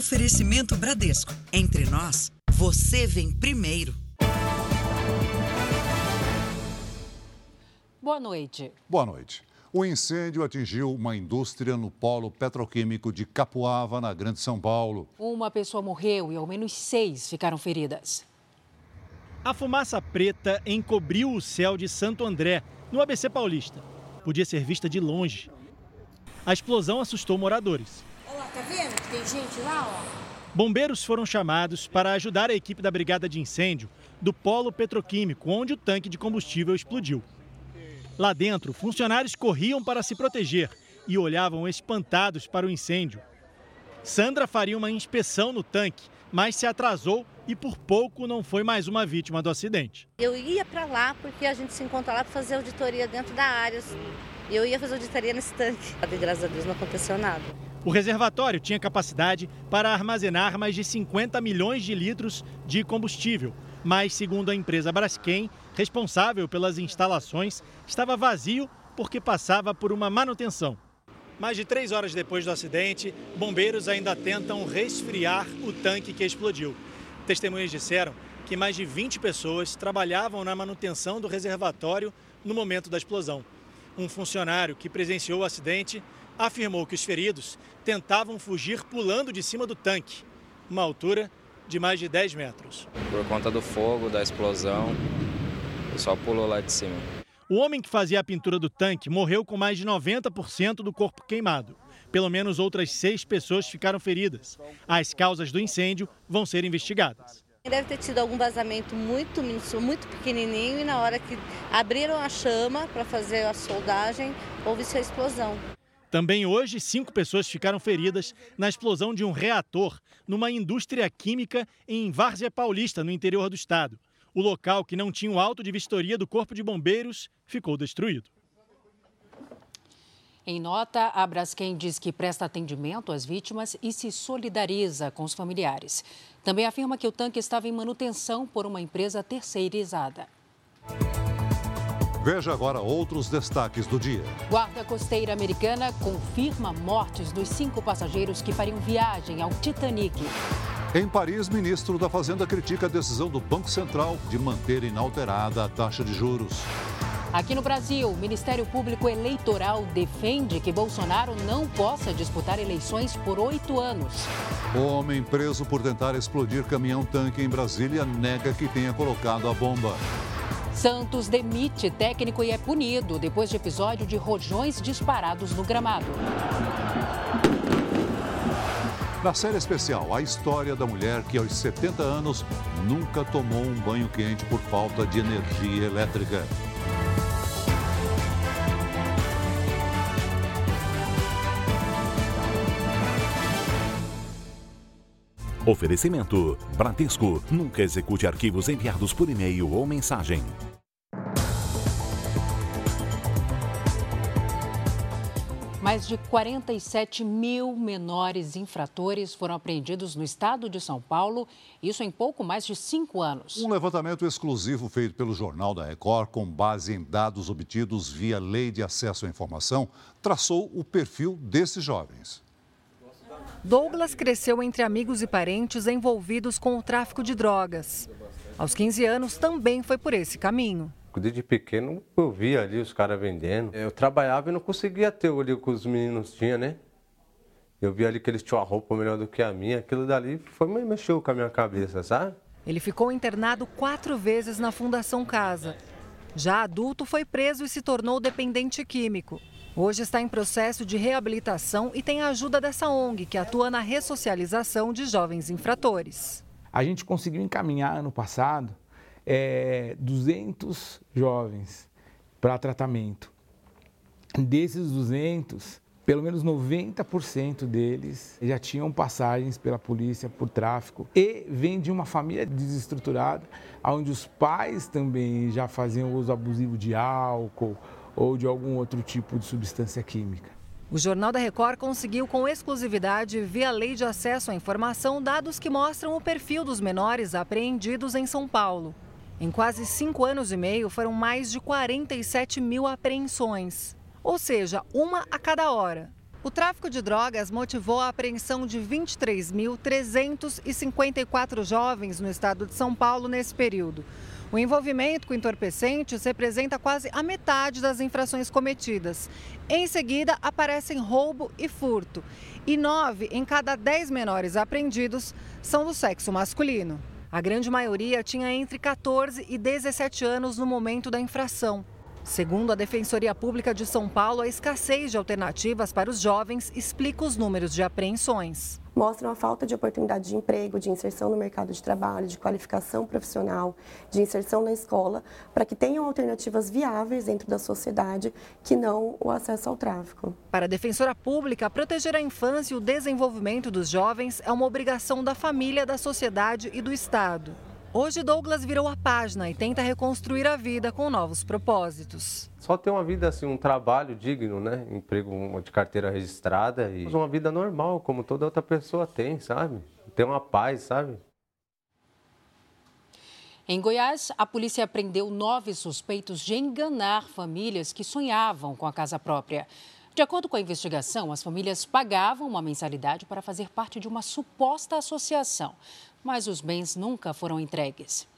Oferecimento Bradesco. Entre nós, você vem primeiro. Boa noite. Boa noite. O incêndio atingiu uma indústria no polo petroquímico de Capuava, na Grande São Paulo. Uma pessoa morreu e ao menos seis ficaram feridas. A fumaça preta encobriu o céu de Santo André, no ABC Paulista. Podia ser vista de longe. A explosão assustou moradores. Olha lá, tá vendo que tem gente lá, ó? Bombeiros foram chamados para ajudar a equipe da Brigada de Incêndio do polo petroquímico, onde o tanque de combustível explodiu. Lá dentro, funcionários corriam para se proteger e olhavam espantados para o incêndio. Sandra faria uma inspeção no tanque, mas se atrasou e por pouco não foi mais uma vítima do acidente. Eu ia para lá porque a gente se encontra lá para fazer auditoria dentro da área. E eu ia fazer auditoria nesse tanque. Graças a Deus não aconteceu nada. O reservatório tinha capacidade para armazenar mais de 50 milhões de litros de combustível, mas, segundo a empresa Braskem, responsável pelas instalações, estava vazio porque passava por uma manutenção. Mais de três horas depois do acidente, bombeiros ainda tentam resfriar o tanque que explodiu. Testemunhas disseram que mais de 20 pessoas trabalhavam na manutenção do reservatório no momento da explosão. Um funcionário que presenciou o acidente afirmou que os feridos tentavam fugir pulando de cima do tanque, uma altura de mais de 10 metros. Por conta do fogo, da explosão, o pessoal pulou lá de cima. O homem que fazia a pintura do tanque morreu com mais de 90% do corpo queimado. Pelo menos outras seis pessoas ficaram feridas. As causas do incêndio vão ser investigadas. Deve ter tido algum vazamento muito, muito pequenininho e na hora que abriram a chama para fazer a soldagem, houve-se a explosão. Também hoje, cinco pessoas ficaram feridas na explosão de um reator numa indústria química em Várzea Paulista, no interior do estado. O local, que não tinha o auto de vistoria do Corpo de Bombeiros, ficou destruído. Em nota, a Braskem diz que presta atendimento às vítimas e se solidariza com os familiares. Também afirma que o tanque estava em manutenção por uma empresa terceirizada. Veja agora outros destaques do dia. Guarda Costeira Americana confirma mortes dos cinco passageiros que fariam viagem ao Titanic. Em Paris, ministro da Fazenda critica a decisão do Banco Central de manter inalterada a taxa de juros. Aqui no Brasil, o Ministério Público Eleitoral defende que Bolsonaro não possa disputar eleições por oito anos. O homem preso por tentar explodir caminhão-tanque em Brasília nega que tenha colocado a bomba. Santos demite técnico e é punido depois de episódio de rojões disparados no gramado. Na série especial, a história da mulher que aos 70 anos nunca tomou um banho quente por falta de energia elétrica. Oferecimento: Bradesco. Nunca execute arquivos enviados por e-mail ou mensagem. Mais de 47 mil menores infratores foram apreendidos no estado de São Paulo, isso em pouco mais de cinco anos. Um levantamento exclusivo feito pelo Jornal da Record, com base em dados obtidos via Lei de Acesso à Informação, traçou o perfil desses jovens. Douglas cresceu entre amigos e parentes envolvidos com o tráfico de drogas. Aos 15 anos, também foi por esse caminho. Desde pequeno eu via ali os caras vendendo. Eu trabalhava e não conseguia ter o ali que os meninos tinham, né? Eu via ali que eles tinham uma roupa melhor do que a minha. Aquilo dali foi mexeu com a minha cabeça, sabe? Ele ficou internado quatro vezes na Fundação Casa. Já adulto, foi preso e se tornou dependente químico. Hoje está em processo de reabilitação e tem a ajuda dessa ONG, que atua na ressocialização de jovens infratores. A gente conseguiu encaminhar ano passado é, 200 jovens para tratamento. Desses 200, pelo menos 90% deles já tinham passagens pela polícia por tráfico e vem de uma família desestruturada, onde os pais também já faziam uso abusivo de álcool ou de algum outro tipo de substância química. O Jornal da Record conseguiu com exclusividade, via Lei de Acesso à Informação, dados que mostram o perfil dos menores apreendidos em São Paulo. Em quase cinco anos e meio, foram mais de 47 mil apreensões, ou seja, uma a cada hora. O tráfico de drogas motivou a apreensão de 23.354 jovens no estado de São Paulo nesse período. O envolvimento com entorpecentes representa quase a metade das infrações cometidas. Em seguida, aparecem roubo e furto. E nove em cada dez menores apreendidos são do sexo masculino. A grande maioria tinha entre 14 e 17 anos no momento da infração. Segundo a Defensoria Pública de São Paulo, a escassez de alternativas para os jovens explica os números de apreensões. Mostram a falta de oportunidade de emprego, de inserção no mercado de trabalho, de qualificação profissional, de inserção na escola, para que tenham alternativas viáveis dentro da sociedade que não o acesso ao tráfico. Para a Defensora Pública, proteger a infância e o desenvolvimento dos jovens é uma obrigação da família, da sociedade e do Estado. Hoje, Douglas virou a página e tenta reconstruir a vida com novos propósitos. Só ter uma vida assim, um trabalho digno, né? Emprego de carteira registrada e uma vida normal, como toda outra pessoa tem, sabe? Ter uma paz, sabe? Em Goiás, a polícia prendeu nove suspeitos de enganar famílias que sonhavam com a casa própria. De acordo com a investigação, as famílias pagavam uma mensalidade para fazer parte de uma suposta associação mas os bens nunca foram entregues.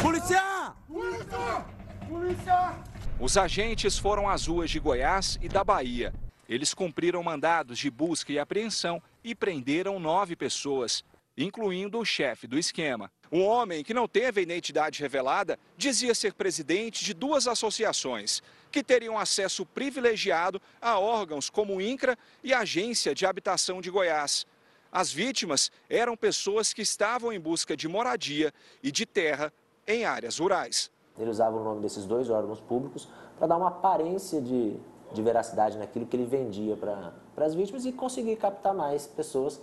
Polícia! Polícia! Polícia! Os agentes foram às ruas de Goiás e da Bahia. Eles cumpriram mandados de busca e apreensão e prenderam nove pessoas, incluindo o chefe do esquema. Um homem que não teve a identidade revelada dizia ser presidente de duas associações que teriam acesso privilegiado a órgãos como o INCRA e a Agência de Habitação de Goiás. As vítimas eram pessoas que estavam em busca de moradia e de terra em áreas rurais. Ele usava o nome desses dois órgãos públicos para dar uma aparência de, de veracidade naquilo que ele vendia para as vítimas e conseguir captar mais pessoas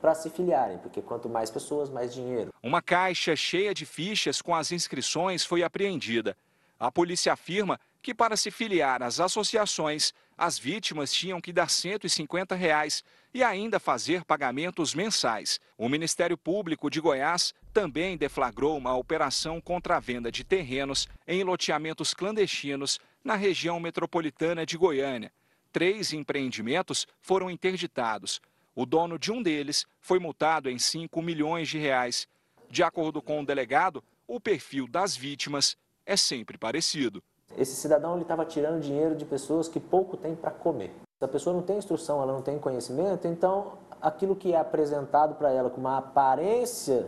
para se filiarem, porque quanto mais pessoas, mais dinheiro. Uma caixa cheia de fichas com as inscrições foi apreendida. A polícia afirma que para se filiar às associações, as vítimas tinham que dar 150 reais e ainda fazer pagamentos mensais. O Ministério Público de Goiás também deflagrou uma operação contra a venda de terrenos em loteamentos clandestinos na região metropolitana de Goiânia. Três empreendimentos foram interditados. O dono de um deles foi multado em 5 milhões de reais. De acordo com o delegado, o perfil das vítimas é sempre parecido. Esse cidadão estava tirando dinheiro de pessoas que pouco têm para comer. Se a pessoa não tem instrução, ela não tem conhecimento, então aquilo que é apresentado para ela com uma aparência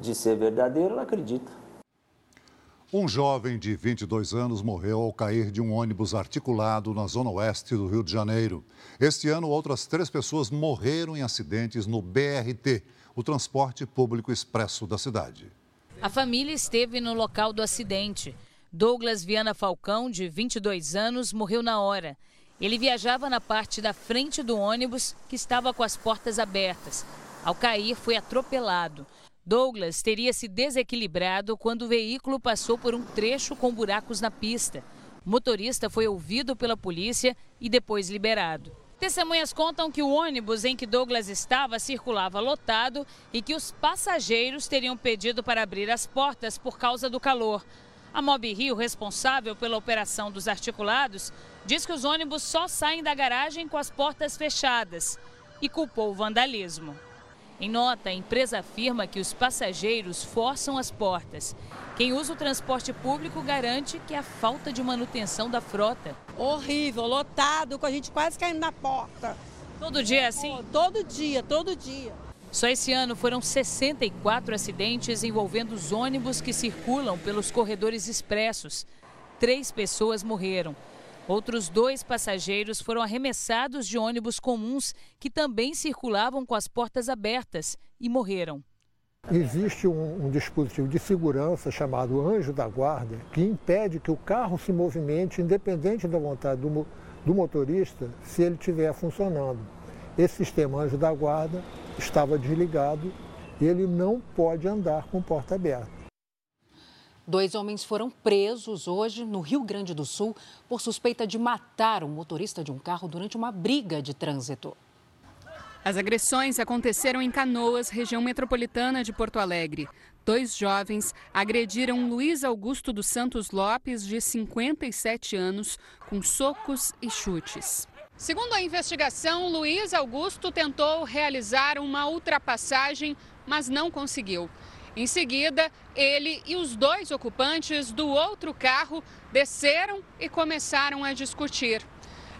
de ser verdadeiro, ela acredita. Um jovem de 22 anos morreu ao cair de um ônibus articulado na zona oeste do Rio de Janeiro. Este ano, outras três pessoas morreram em acidentes no BRT, o transporte público expresso da cidade. A família esteve no local do acidente. Douglas Viana Falcão, de 22 anos, morreu na hora. Ele viajava na parte da frente do ônibus que estava com as portas abertas. Ao cair, foi atropelado. Douglas teria se desequilibrado quando o veículo passou por um trecho com buracos na pista. O motorista foi ouvido pela polícia e depois liberado. Testemunhas contam que o ônibus em que Douglas estava circulava lotado e que os passageiros teriam pedido para abrir as portas por causa do calor. A Mob Rio, responsável pela operação dos articulados, diz que os ônibus só saem da garagem com as portas fechadas e culpou o vandalismo. Em nota, a empresa afirma que os passageiros forçam as portas. Quem usa o transporte público garante que é a falta de manutenção da frota. Horrível, lotado, com a gente quase caindo na porta. Todo dia é assim? Todo dia, todo dia. Só esse ano foram 64 acidentes envolvendo os ônibus que circulam pelos corredores expressos. Três pessoas morreram. Outros dois passageiros foram arremessados de ônibus comuns que também circulavam com as portas abertas e morreram. Existe um, um, dispositivo de segurança chamado anjo da guarda que impede que o carro se movimente independente da vontade do, do motorista se ele estiver funcionando. Esse sistema anjo da guarda estava desligado e ele não pode andar com porta aberta. Dois homens foram presos hoje no Rio Grande do Sul por suspeita de matar um motorista de um carro durante uma briga de trânsito. As agressões aconteceram em Canoas, região metropolitana de Porto Alegre. Dois jovens agrediram Luiz Augusto dos Santos Lopes, de 57 anos, com socos e chutes. Segundo a investigação, Luiz Augusto tentou realizar uma ultrapassagem, mas não conseguiu. Em seguida, ele e os dois ocupantes do outro carro desceram e começaram a discutir.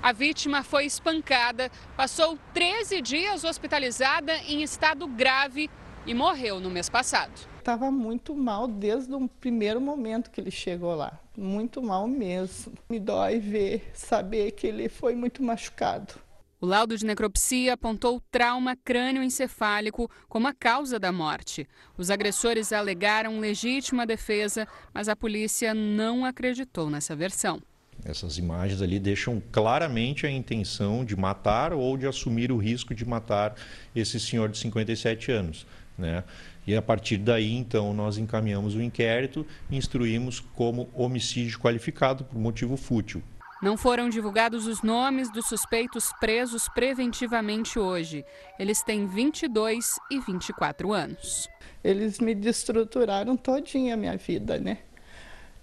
A vítima foi espancada, passou 13 dias hospitalizada em estado grave e morreu no mês passado. Estava muito mal desde o primeiro momento que ele chegou lá. Muito mal mesmo. Me dói ver, saber que ele foi muito machucado. O laudo de necropsia apontou trauma crânioencefálico como a causa da morte. Os agressores alegaram legítima defesa, mas a polícia não acreditou nessa versão. Essas imagens ali deixam claramente a intenção de matar ou de assumir o risco de matar esse senhor de 57 anos. Né? E a partir daí, então, nós encaminhamos o inquérito e instruímos como homicídio qualificado por motivo fútil. Não foram divulgados os nomes dos suspeitos presos preventivamente hoje. Eles têm 22 e 24 anos. Eles me destruturaram todinha a minha vida, né?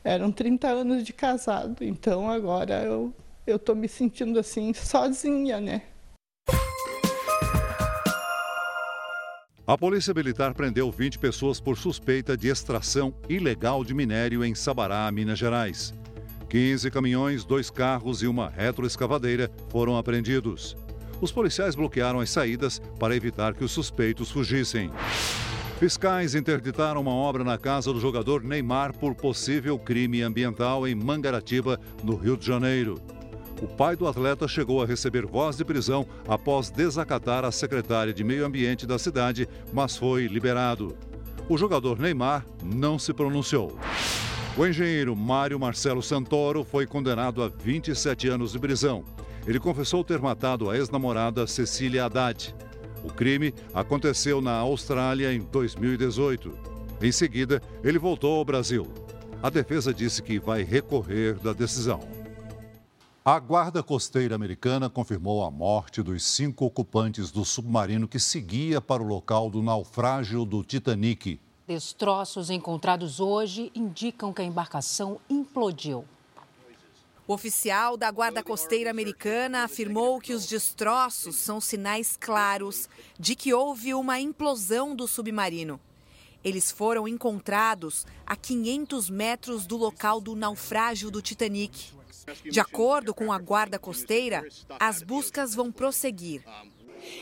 Eram 30 anos de casado, então agora eu eu tô me sentindo assim sozinha, né? A Polícia Militar prendeu 20 pessoas por suspeita de extração ilegal de minério em Sabará, Minas Gerais. 15 caminhões, dois carros e uma retroescavadeira foram apreendidos. Os policiais bloquearam as saídas para evitar que os suspeitos fugissem. Fiscais interditaram uma obra na casa do jogador Neymar por possível crime ambiental em Mangaratiba, no Rio de Janeiro. O pai do atleta chegou a receber voz de prisão após desacatar a secretária de Meio Ambiente da cidade, mas foi liberado. O jogador Neymar não se pronunciou. O engenheiro Mário Marcelo Santoro foi condenado a 27 anos de prisão. Ele confessou ter matado a ex-namorada Cecília Haddad. O crime aconteceu na Austrália em 2018. Em seguida, ele voltou ao Brasil. A defesa disse que vai recorrer da decisão. A Guarda Costeira Americana confirmou a morte dos cinco ocupantes do submarino que seguia para o local do naufrágio do Titanic. Destroços encontrados hoje indicam que a embarcação implodiu. O oficial da Guarda Costeira Americana afirmou que os destroços são sinais claros de que houve uma implosão do submarino. Eles foram encontrados a 500 metros do local do naufrágio do Titanic. De acordo com a Guarda Costeira, as buscas vão prosseguir.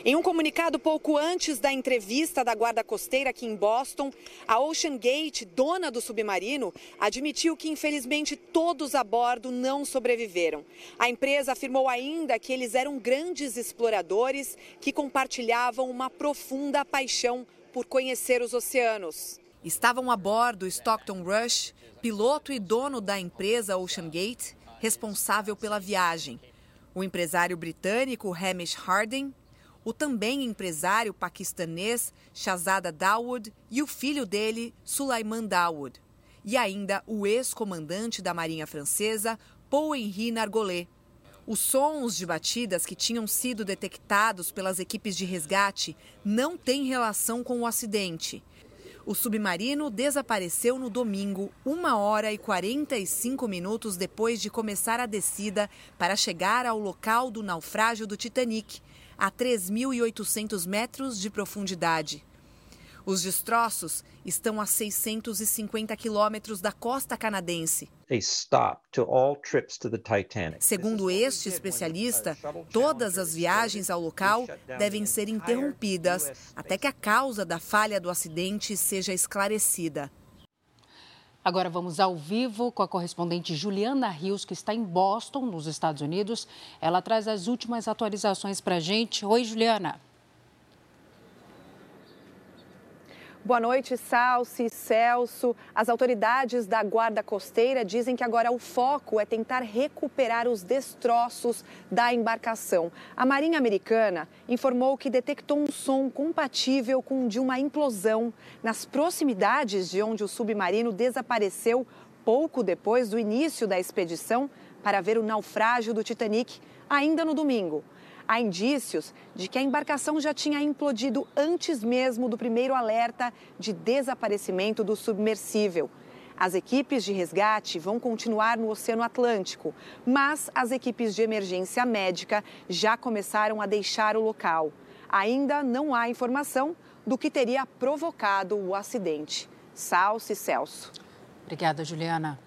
Em um comunicado pouco antes da entrevista da Guarda Costeira aqui em Boston, a Ocean Gate, dona do submarino, admitiu que infelizmente todos a bordo não sobreviveram. A empresa afirmou ainda que eles eram grandes exploradores que compartilhavam uma profunda paixão por conhecer os oceanos. Estavam a bordo Stockton Rush, piloto e dono da empresa Ocean Gate, responsável pela viagem. O empresário britânico Hamish Harding, o também empresário paquistanês Shahzada Dawood e o filho dele, Sulaiman Dawood. E ainda o ex-comandante da Marinha Francesa, Paul-Henri Nargolet. Os sons de batidas que tinham sido detectados pelas equipes de resgate não têm relação com o acidente. O submarino desapareceu no domingo, 1 hora e 45 minutos depois de começar a descida para chegar ao local do naufrágio do Titanic, a 3.800 metros de profundidade. Os destroços estão a 650 quilômetros da costa canadense. Segundo este especialista, todas as viagens ao local devem ser interrompidas até que a causa da falha do acidente seja esclarecida. Agora vamos ao vivo com a correspondente Juliana Rios, que está em Boston, nos Estados Unidos. Ela traz as últimas atualizações para a gente. Oi, Juliana. Boa noite, Salsi, Celso. As autoridades da Guarda Costeira dizem que agora o foco é tentar recuperar os destroços da embarcação. A Marinha Americana informou que detectou um som compatível com o de uma implosão nas proximidades de onde o submarino desapareceu pouco depois do início da expedição para ver o naufrágio do Titanic, ainda no domingo. Há indícios de que a embarcação já tinha implodido antes mesmo do primeiro alerta de desaparecimento do submersível. As equipes de resgate vão continuar no Oceano Atlântico, mas as equipes de emergência médica já começaram a deixar o local. Ainda não há informação do que teria provocado o acidente. Salce Celso. Obrigada, Juliana.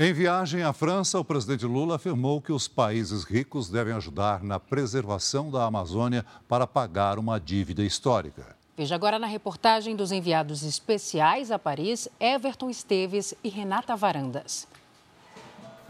Em viagem à França, o presidente Lula afirmou que os países ricos devem ajudar na preservação da Amazônia para pagar uma dívida histórica. Veja agora na reportagem dos enviados especiais a Paris, Everton Esteves e Renata Varandas.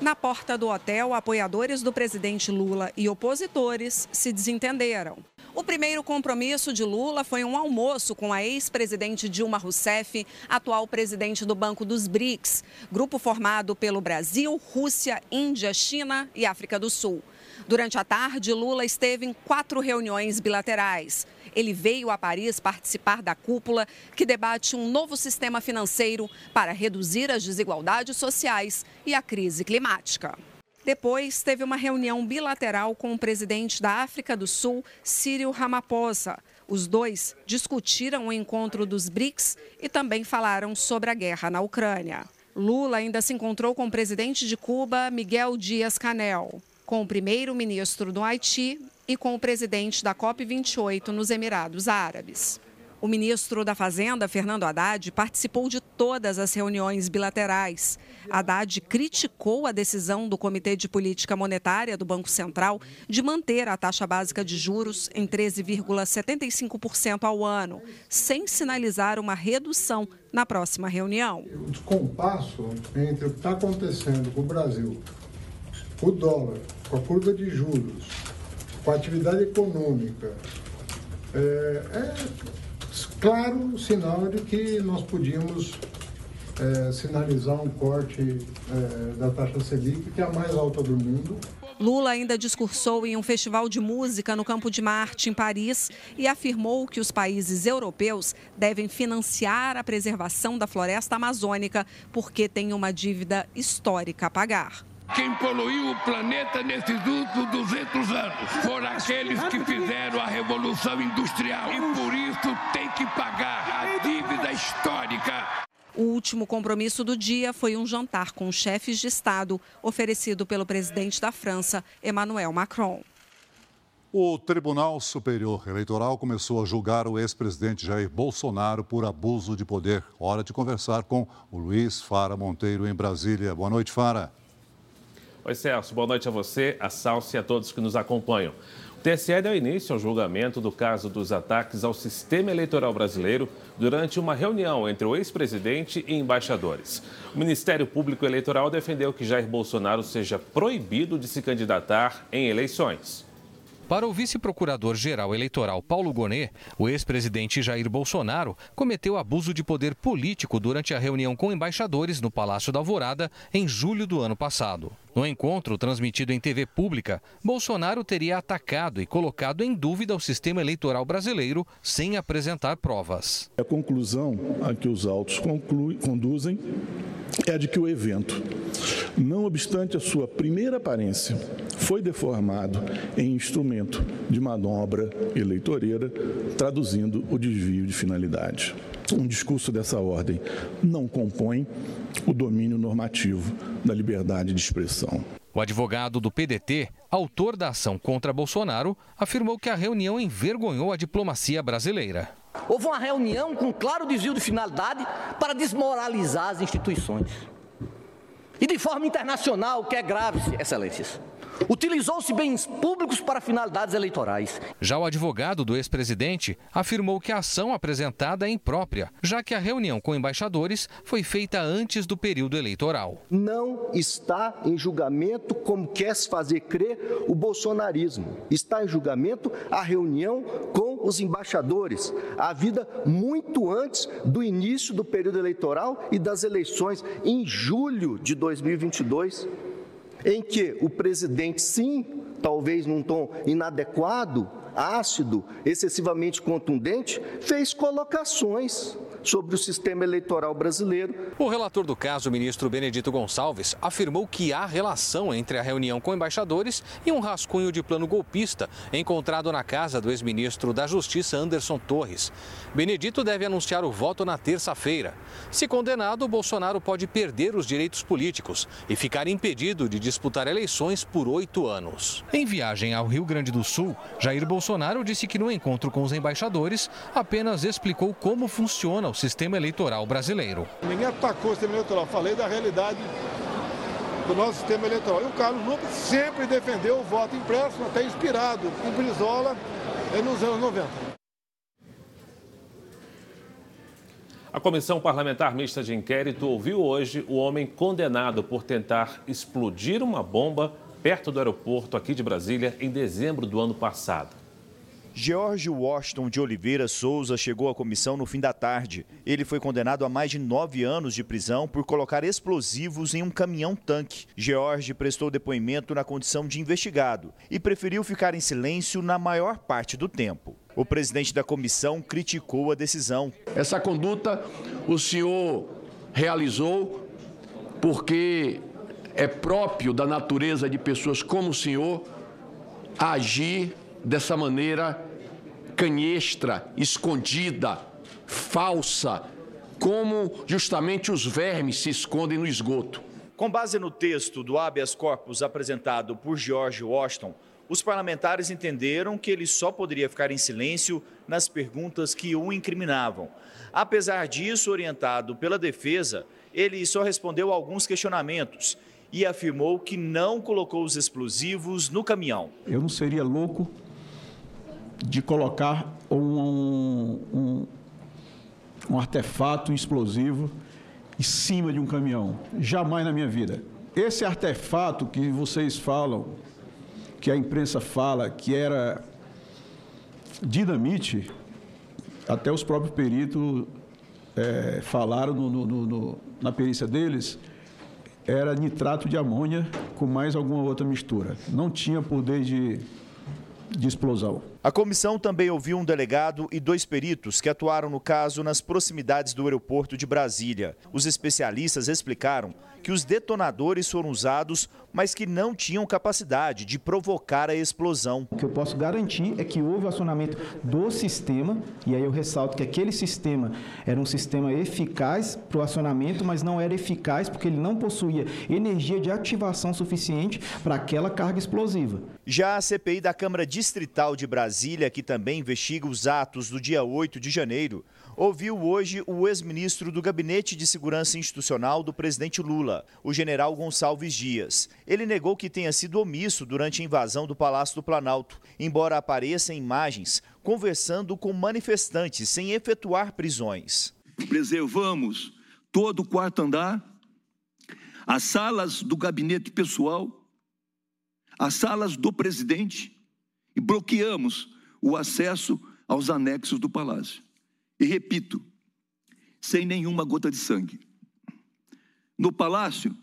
Na porta do hotel, apoiadores do presidente Lula e opositores se desentenderam. O primeiro compromisso de Lula foi um almoço com a ex-presidente Dilma Rousseff, atual presidente do Banco dos BRICS, grupo formado pelo Brasil, Rússia, Índia, China e África do Sul. Durante a tarde, Lula esteve em quatro reuniões bilaterais. Ele veio a Paris participar da cúpula que debate um novo sistema financeiro para reduzir as desigualdades sociais e a crise climática. Depois, teve uma reunião bilateral com o presidente da África do Sul, Cyril Ramaphosa. Os dois discutiram o encontro dos BRICS e também falaram sobre a guerra na Ucrânia. Lula ainda se encontrou com o presidente de Cuba, Miguel Dias-Canel, com o primeiro-ministro do Haiti e com o presidente da COP28 nos Emirados Árabes. O ministro da Fazenda, Fernando Haddad, participou de todas as reuniões bilaterais. Haddad criticou a decisão do Comitê de Política Monetária do Banco Central de manter a taxa básica de juros em 13,75% ao ano, sem sinalizar uma redução na próxima reunião. O descompasso entre o que está acontecendo com o Brasil, o dólar, com a curva de juros, com a atividade econômica, é, é claro sinal de que nós podíamos é, sinalizar um corte é, da taxa Selic, que é a mais alta do mundo. Lula ainda discursou em um festival de música no Campo de Marte, em Paris, e afirmou que os países europeus devem financiar a preservação da floresta amazônica porque tem uma dívida histórica a pagar. Quem poluiu o planeta nesses últimos 200 anos foram aqueles que fizeram a Revolução Industrial. E por isso tem que pagar a dívida histórica. O último compromisso do dia foi um jantar com chefes de Estado, oferecido pelo presidente da França, Emmanuel Macron. O Tribunal Superior Eleitoral começou a julgar o ex-presidente Jair Bolsonaro por abuso de poder. Hora de conversar com o Luiz Fara Monteiro, em Brasília. Boa noite, Fara. Oi, Celso. Boa noite a você, a Salso e a todos que nos acompanham. O TSE deu início ao julgamento do caso dos ataques ao sistema eleitoral brasileiro durante uma reunião entre o ex-presidente e embaixadores. O Ministério Público Eleitoral defendeu que Jair Bolsonaro seja proibido de se candidatar em eleições. Para o vice-procurador-geral eleitoral Paulo Gonet, o ex-presidente Jair Bolsonaro cometeu abuso de poder político durante a reunião com embaixadores no Palácio da Alvorada em julho do ano passado. No encontro transmitido em TV pública, Bolsonaro teria atacado e colocado em dúvida o sistema eleitoral brasileiro sem apresentar provas. A conclusão a que os autos conclui, conduzem é de que o evento, não obstante a sua primeira aparência, foi deformado em instrumento de manobra eleitoreira, traduzindo o desvio de finalidade. Um discurso dessa ordem não compõe o domínio normativo da liberdade de expressão. O advogado do PDT, autor da ação contra Bolsonaro, afirmou que a reunião envergonhou a diplomacia brasileira. Houve uma reunião com claro desvio de finalidade para desmoralizar as instituições. E de forma internacional, que é grave, excelências. Utilizou-se bens públicos para finalidades eleitorais. Já o advogado do ex-presidente afirmou que a ação apresentada é imprópria, já que a reunião com embaixadores foi feita antes do período eleitoral. Não está em julgamento, como quer se fazer crer, o bolsonarismo. Está em julgamento a reunião com os embaixadores, a vida muito antes do início do período eleitoral e das eleições em julho de 2022 em que o presidente, sim, talvez num tom inadequado, ácido, excessivamente contundente, fez colocações sobre o sistema eleitoral brasileiro. O relator do caso, o ministro Benedito Gonçalves, afirmou que há relação entre a reunião com embaixadores e um rascunho de plano golpista encontrado na casa do ex-ministro da Justiça Anderson Torres. Benedito deve anunciar o voto na terça-feira. Se condenado, Bolsonaro pode perder os direitos políticos e ficar impedido de disputar eleições por oito anos. Em viagem ao Rio Grande do Sul, Jair Bolsonaro disse que no encontro com os embaixadores apenas explicou como funciona o sistema eleitoral brasileiro. Ninguém atacou o sistema eleitoral, falei da realidade do nosso sistema eleitoral. E o Carlos Lucas sempre defendeu o voto impresso, até inspirado em Brizola nos anos 90. A Comissão Parlamentar Mista de Inquérito ouviu hoje o homem condenado por tentar explodir uma bomba perto do aeroporto aqui de Brasília em dezembro do ano passado. George Washington de Oliveira Souza chegou à comissão no fim da tarde. Ele foi condenado a mais de nove anos de prisão por colocar explosivos em um caminhão-tanque. George prestou depoimento na condição de investigado e preferiu ficar em silêncio na maior parte do tempo. O presidente da comissão criticou a decisão. Essa conduta o senhor realizou porque é próprio da natureza de pessoas como o senhor agir dessa maneira canhestra, escondida, falsa, como justamente os vermes se escondem no esgoto. Com base no texto do habeas corpus apresentado por George Washington, os parlamentares entenderam que ele só poderia ficar em silêncio nas perguntas que o incriminavam. Apesar disso, orientado pela defesa, ele só respondeu a alguns questionamentos e afirmou que não colocou os explosivos no caminhão. Eu não seria louco de colocar um, um, um artefato explosivo em cima de um caminhão. Jamais na minha vida. Esse artefato que vocês falam, que a imprensa fala que era dinamite, até os próprios peritos é, falaram no, no, no, na perícia deles, era nitrato de amônia com mais alguma outra mistura. Não tinha poder de de explosão. A comissão também ouviu um delegado e dois peritos que atuaram no caso nas proximidades do aeroporto de Brasília. Os especialistas explicaram que os detonadores foram usados, mas que não tinham capacidade de provocar a explosão. O que eu posso garantir é que houve acionamento do sistema, e aí eu ressalto que aquele sistema era um sistema eficaz para o acionamento, mas não era eficaz porque ele não possuía energia de ativação suficiente para aquela carga explosiva. Já a CPI da Câmara Distrital de Brasília, que também investiga os atos do dia 8 de janeiro, ouviu hoje o ex-ministro do Gabinete de Segurança Institucional do presidente Lula, o general Gonçalves Dias. Ele negou que tenha sido omisso durante a invasão do Palácio do Planalto, embora apareça em imagens conversando com manifestantes sem efetuar prisões. Preservamos todo o quarto andar, as salas do gabinete pessoal, as salas do presidente e bloqueamos o acesso aos anexos do palácio. E repito, sem nenhuma gota de sangue. No palácio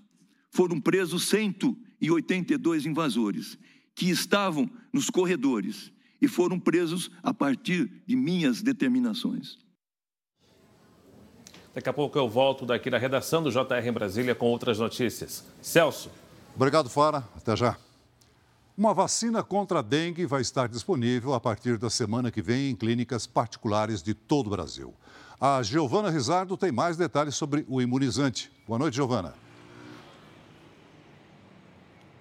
foram presos 182 invasores que estavam nos corredores e foram presos a partir de minhas determinações. Daqui a pouco eu volto daqui da redação do JR em Brasília com outras notícias. Celso. Obrigado, Fara. Até já. Uma vacina contra a dengue vai estar disponível a partir da semana que vem em clínicas particulares de todo o Brasil. A Giovana Rizardo tem mais detalhes sobre o imunizante. Boa noite, Giovana.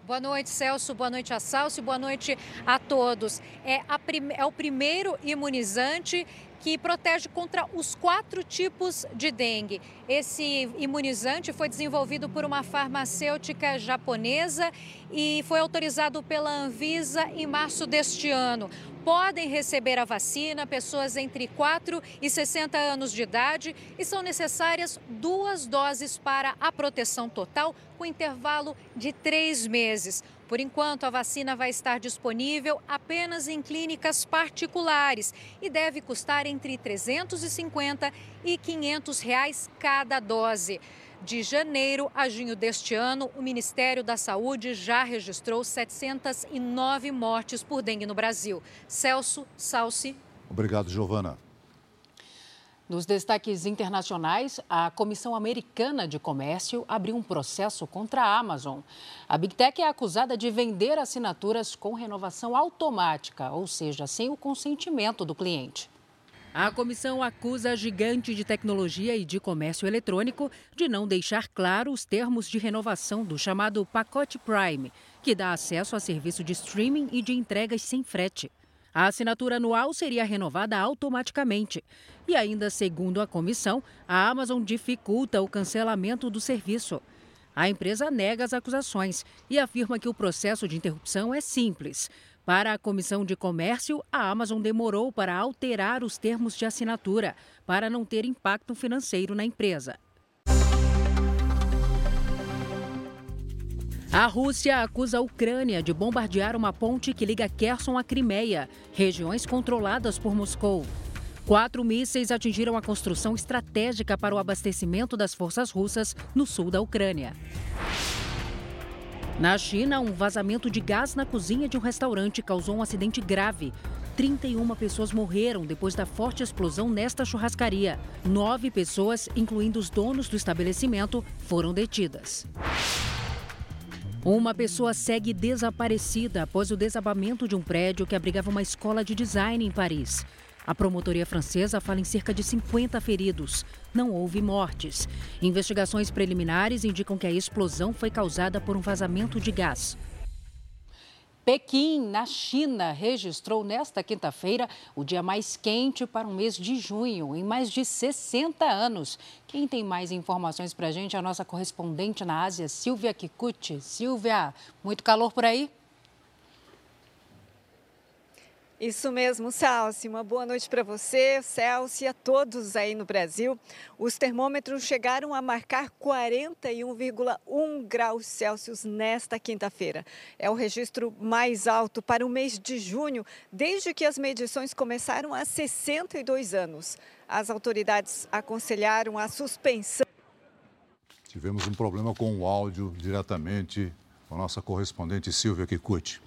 Boa noite, Celso. Boa noite a Salso. Boa noite a todos. É, a é o primeiro imunizante que protege contra os quatro tipos de dengue. Esse imunizante foi desenvolvido por uma farmacêutica japonesa e foi autorizado pela Anvisa em março deste ano. Podem receber a vacina pessoas entre 4 e 60 anos de idade e são necessárias duas doses para a proteção total, com intervalo de três meses. Por enquanto, a vacina vai estar disponível apenas em clínicas particulares e deve custar entre 350 e 500 reais cada dose. De janeiro a junho deste ano, o Ministério da Saúde já registrou 709 mortes por dengue no Brasil. Celso Salsi. Obrigado, Giovana. Nos destaques internacionais, a Comissão Americana de Comércio abriu um processo contra a Amazon. A Big Tech é acusada de vender assinaturas com renovação automática, ou seja, sem o consentimento do cliente. A comissão acusa a gigante de tecnologia e de comércio eletrônico de não deixar claro os termos de renovação do chamado pacote Prime, que dá acesso a serviço de streaming e de entregas sem frete. A assinatura anual seria renovada automaticamente. E ainda segundo a comissão, a Amazon dificulta o cancelamento do serviço. A empresa nega as acusações e afirma que o processo de interrupção é simples. Para a Comissão de Comércio, a Amazon demorou para alterar os termos de assinatura, para não ter impacto financeiro na empresa. A Rússia acusa a Ucrânia de bombardear uma ponte que liga Kherson à Crimeia, regiões controladas por Moscou. Quatro mísseis atingiram a construção estratégica para o abastecimento das forças russas no sul da Ucrânia. Na China, um vazamento de gás na cozinha de um restaurante causou um acidente grave. 31 pessoas morreram depois da forte explosão nesta churrascaria. Nove pessoas, incluindo os donos do estabelecimento, foram detidas. Uma pessoa segue desaparecida após o desabamento de um prédio que abrigava uma escola de design em Paris. A promotoria francesa fala em cerca de 50 feridos. Não houve mortes. Investigações preliminares indicam que a explosão foi causada por um vazamento de gás. Pequim, na China, registrou nesta quinta-feira o dia mais quente para o mês de junho, em mais de 60 anos. Quem tem mais informações para a gente é a nossa correspondente na Ásia, Silvia Kikuchi. Silvia, muito calor por aí? Isso mesmo, Salsi. Uma boa noite para você, Celso, e a todos aí no Brasil. Os termômetros chegaram a marcar 41,1 graus Celsius nesta quinta-feira. É o registro mais alto para o mês de junho, desde que as medições começaram há 62 anos. As autoridades aconselharam a suspensão. Tivemos um problema com o áudio diretamente com a nossa correspondente Silvia Kikuchi.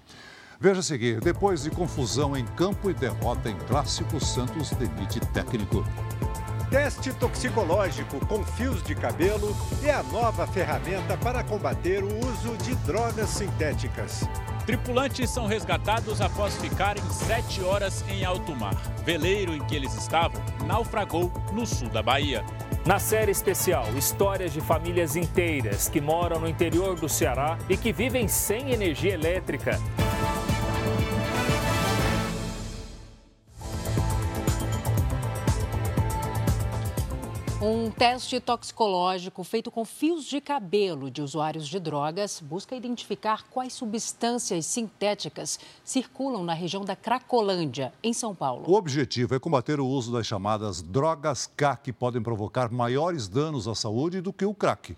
Veja a seguir, depois de confusão em campo e derrota em clássico, Santos demite técnico. Teste toxicológico com fios de cabelo é a nova ferramenta para combater o uso de drogas sintéticas. Tripulantes são resgatados após ficarem sete horas em alto mar. Veleiro em que eles estavam naufragou no sul da Bahia. Na série especial, histórias de famílias inteiras que moram no interior do Ceará e que vivem sem energia elétrica. Um teste toxicológico feito com fios de cabelo de usuários de drogas busca identificar quais substâncias sintéticas circulam na região da Cracolândia, em São Paulo. O objetivo é combater o uso das chamadas drogas K, que podem provocar maiores danos à saúde do que o crack.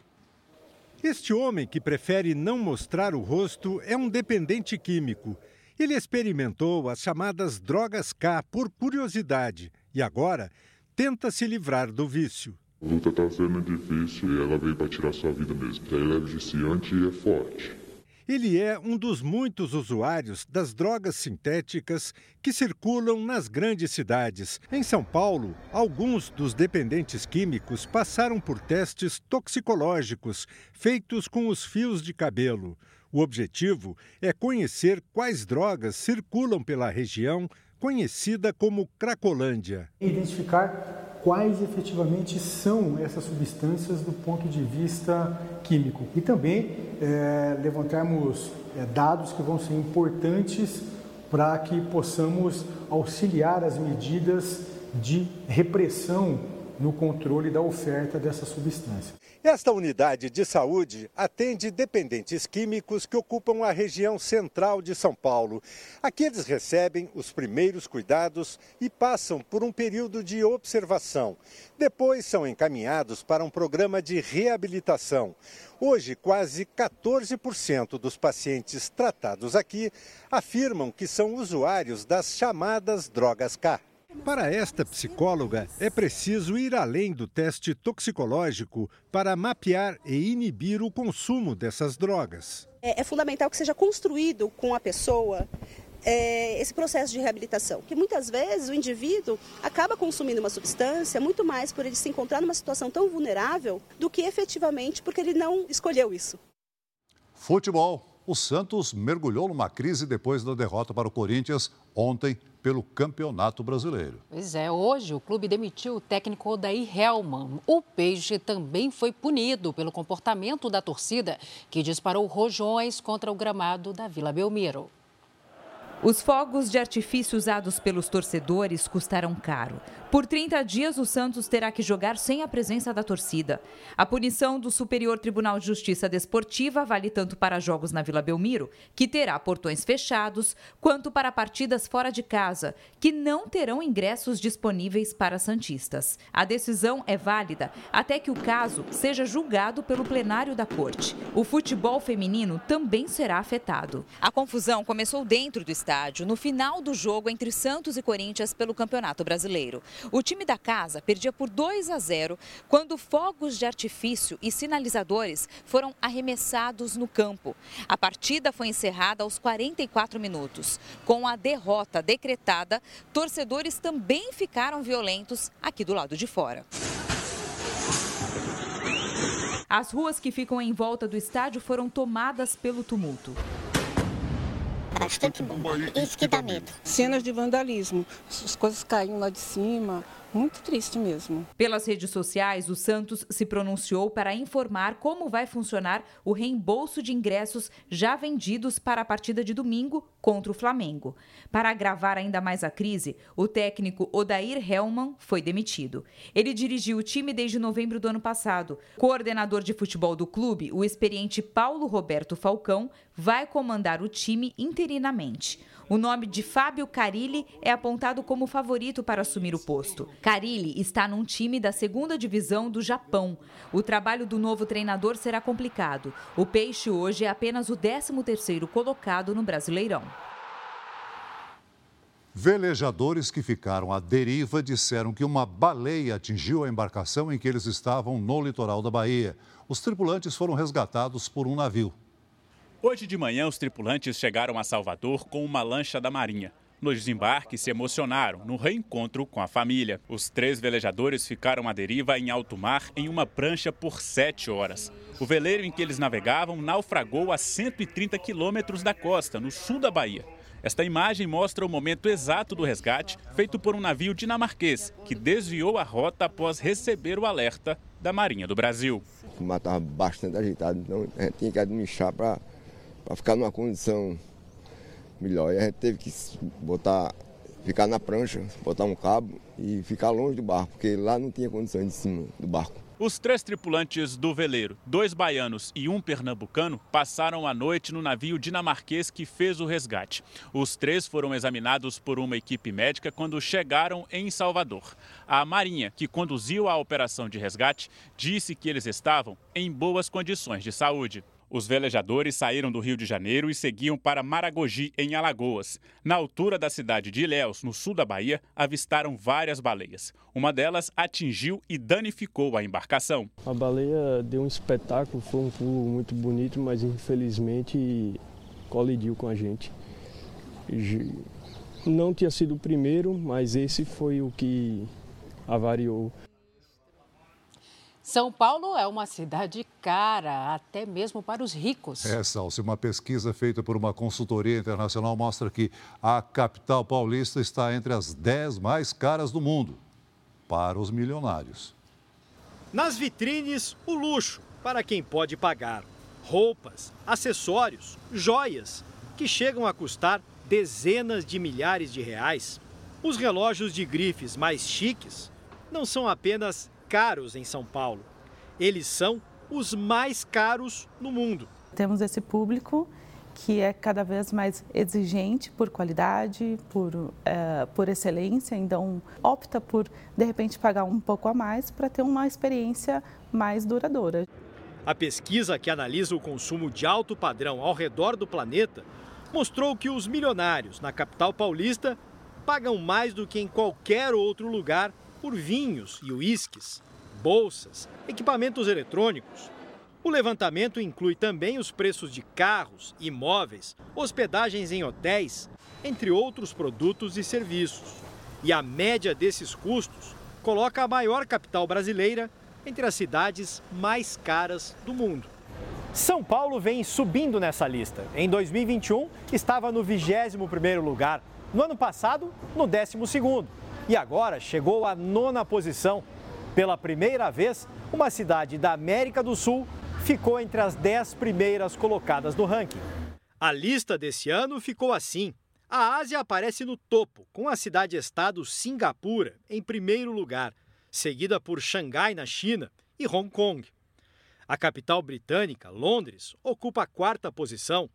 Este homem, que prefere não mostrar o rosto, é um dependente químico. Ele experimentou as chamadas drogas K por curiosidade e agora tenta se livrar do vício. A luta está sendo difícil e ela veio para tirar sua vida mesmo. Ele é viciante e é forte. Ele é um dos muitos usuários das drogas sintéticas que circulam nas grandes cidades. Em São Paulo, alguns dos dependentes químicos passaram por testes toxicológicos feitos com os fios de cabelo. O objetivo é conhecer quais drogas circulam pela região conhecida como Cracolândia. Identificar quais efetivamente são essas substâncias do ponto de vista químico e também é, levantarmos é, dados que vão ser importantes para que possamos auxiliar as medidas de repressão no controle da oferta dessa substância. Esta unidade de saúde atende dependentes químicos que ocupam a região central de São Paulo. Aqui eles recebem os primeiros cuidados e passam por um período de observação. Depois são encaminhados para um programa de reabilitação. Hoje, quase 14% dos pacientes tratados aqui afirmam que são usuários das chamadas drogas K. Para esta psicóloga, é preciso ir além do teste toxicológico para mapear e inibir o consumo dessas drogas. É, é fundamental que seja construído com a pessoa é, esse processo de reabilitação. Que muitas vezes o indivíduo acaba consumindo uma substância muito mais por ele se encontrar numa situação tão vulnerável do que efetivamente porque ele não escolheu isso. Futebol. O Santos mergulhou numa crise depois da derrota para o Corinthians ontem pelo Campeonato Brasileiro. Pois é, hoje o clube demitiu o técnico Odair Hellman. O Peixe também foi punido pelo comportamento da torcida, que disparou rojões contra o gramado da Vila Belmiro. Os fogos de artifício usados pelos torcedores custaram caro. Por 30 dias, o Santos terá que jogar sem a presença da torcida. A punição do Superior Tribunal de Justiça Desportiva vale tanto para jogos na Vila Belmiro, que terá portões fechados, quanto para partidas fora de casa, que não terão ingressos disponíveis para santistas. A decisão é válida até que o caso seja julgado pelo plenário da corte. O futebol feminino também será afetado. A confusão começou dentro do estádio, no final do jogo entre Santos e Corinthians pelo Campeonato Brasileiro. O time da casa perdia por 2 a 0 quando fogos de artifício e sinalizadores foram arremessados no campo. A partida foi encerrada aos 44 minutos. Com a derrota decretada, torcedores também ficaram violentos aqui do lado de fora. As ruas que ficam em volta do estádio foram tomadas pelo tumulto bastante bomba. Isso que dá medo. Cenas de vandalismo, as coisas caíam lá de cima, muito triste mesmo. Pelas redes sociais, o Santos se pronunciou para informar como vai funcionar o reembolso de ingressos já vendidos para a partida de domingo contra o Flamengo. Para agravar ainda mais a crise, o técnico Odair Hellman foi demitido. Ele dirigiu o time desde novembro do ano passado. Coordenador de futebol do clube, o experiente Paulo Roberto Falcão, vai comandar o time interinamente. O nome de Fábio Carilli é apontado como favorito para assumir o posto. Carilli está num time da segunda divisão do Japão. O trabalho do novo treinador será complicado. O Peixe hoje é apenas o 13º colocado no Brasileirão. Velejadores que ficaram à deriva disseram que uma baleia atingiu a embarcação em que eles estavam no litoral da Bahia. Os tripulantes foram resgatados por um navio. Hoje de manhã, os tripulantes chegaram a Salvador com uma lancha da Marinha. No desembarque, se emocionaram no reencontro com a família. Os três velejadores ficaram à deriva em alto mar em uma prancha por sete horas. O veleiro em que eles navegavam naufragou a 130 quilômetros da costa, no sul da Bahia. Esta imagem mostra o momento exato do resgate, feito por um navio dinamarquês, que desviou a rota após receber o alerta da Marinha do Brasil. O mar estava bastante agitado, então a gente tinha que administrar para para ficar numa condição melhor. E a gente teve que botar, ficar na prancha, botar um cabo e ficar longe do barco, porque lá não tinha condições de cima do barco. Os três tripulantes do veleiro, dois baianos e um pernambucano, passaram a noite no navio dinamarquês que fez o resgate. Os três foram examinados por uma equipe médica quando chegaram em Salvador. A Marinha, que conduziu a operação de resgate, disse que eles estavam em boas condições de saúde. Os velejadores saíram do Rio de Janeiro e seguiam para Maragogi, em Alagoas. Na altura da cidade de Ilhéus, no sul da Bahia, avistaram várias baleias. Uma delas atingiu e danificou a embarcação. A baleia deu um espetáculo, foi um pulo muito bonito, mas infelizmente colidiu com a gente. Não tinha sido o primeiro, mas esse foi o que avariou. São Paulo é uma cidade cara, até mesmo para os ricos. É, Salsi, uma pesquisa feita por uma consultoria internacional mostra que a capital paulista está entre as 10 mais caras do mundo para os milionários. Nas vitrines, o luxo para quem pode pagar. Roupas, acessórios, joias, que chegam a custar dezenas de milhares de reais. Os relógios de grifes mais chiques não são apenas caros em São Paulo. Eles são os mais caros no mundo. Temos esse público que é cada vez mais exigente por qualidade, por, é, por excelência, então opta por, de repente, pagar um pouco a mais para ter uma experiência mais duradoura. A pesquisa que analisa o consumo de alto padrão ao redor do planeta mostrou que os milionários na capital paulista pagam mais do que em qualquer outro lugar por vinhos e uísques, bolsas, equipamentos eletrônicos. O levantamento inclui também os preços de carros, imóveis, hospedagens em hotéis, entre outros produtos e serviços. E a média desses custos coloca a maior capital brasileira entre as cidades mais caras do mundo. São Paulo vem subindo nessa lista. Em 2021, estava no 21º lugar. No ano passado, no 12º. E agora chegou à nona posição. Pela primeira vez, uma cidade da América do Sul ficou entre as 10 primeiras colocadas no ranking. A lista desse ano ficou assim. A Ásia aparece no topo, com a cidade-estado Singapura em primeiro lugar, seguida por Xangai, na China, e Hong Kong. A capital britânica, Londres, ocupa a quarta posição.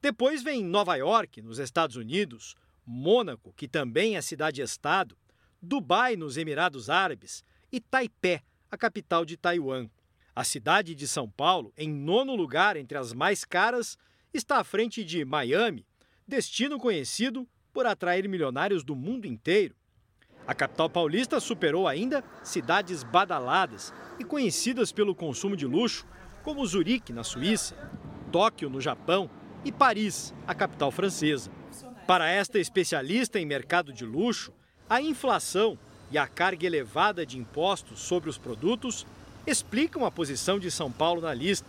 Depois vem Nova York, nos Estados Unidos, Mônaco, que também é cidade-estado, Dubai, nos Emirados Árabes, e Taipei, a capital de Taiwan. A cidade de São Paulo, em nono lugar entre as mais caras, está à frente de Miami, destino conhecido por atrair milionários do mundo inteiro. A capital paulista superou ainda cidades badaladas e conhecidas pelo consumo de luxo, como Zurique, na Suíça, Tóquio, no Japão e Paris, a capital francesa. Para esta especialista em mercado de luxo, a inflação e a carga elevada de impostos sobre os produtos explicam a posição de São Paulo na lista,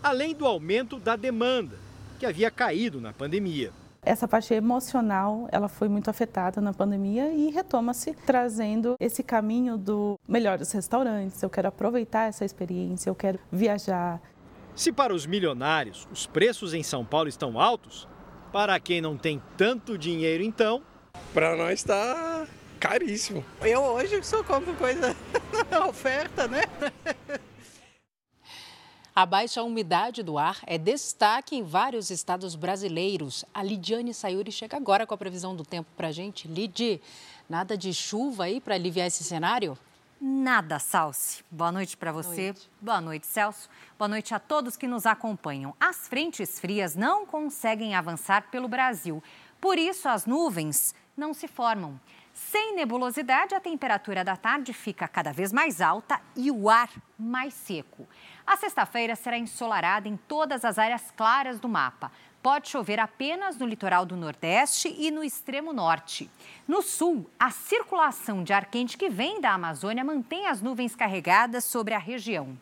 além do aumento da demanda, que havia caído na pandemia. Essa parte emocional, ela foi muito afetada na pandemia e retoma-se trazendo esse caminho do melhores restaurantes. Eu quero aproveitar essa experiência, eu quero viajar. Se para os milionários os preços em São Paulo estão altos, para quem não tem tanto dinheiro, então. Para nós está caríssimo. Eu hoje só compro coisa na oferta, né? A baixa umidade do ar é destaque em vários estados brasileiros. A Lidiane Sayuri chega agora com a previsão do tempo para a gente. Lid, nada de chuva aí para aliviar esse cenário? Nada, Salsi. Boa noite para você. Noite. Boa noite, Celso. Boa noite a todos que nos acompanham. As frentes frias não conseguem avançar pelo Brasil. Por isso, as nuvens não se formam. Sem nebulosidade, a temperatura da tarde fica cada vez mais alta e o ar mais seco. A sexta-feira será ensolarada em todas as áreas claras do mapa. Pode chover apenas no litoral do Nordeste e no extremo norte. No sul, a circulação de ar quente que vem da Amazônia mantém as nuvens carregadas sobre a região.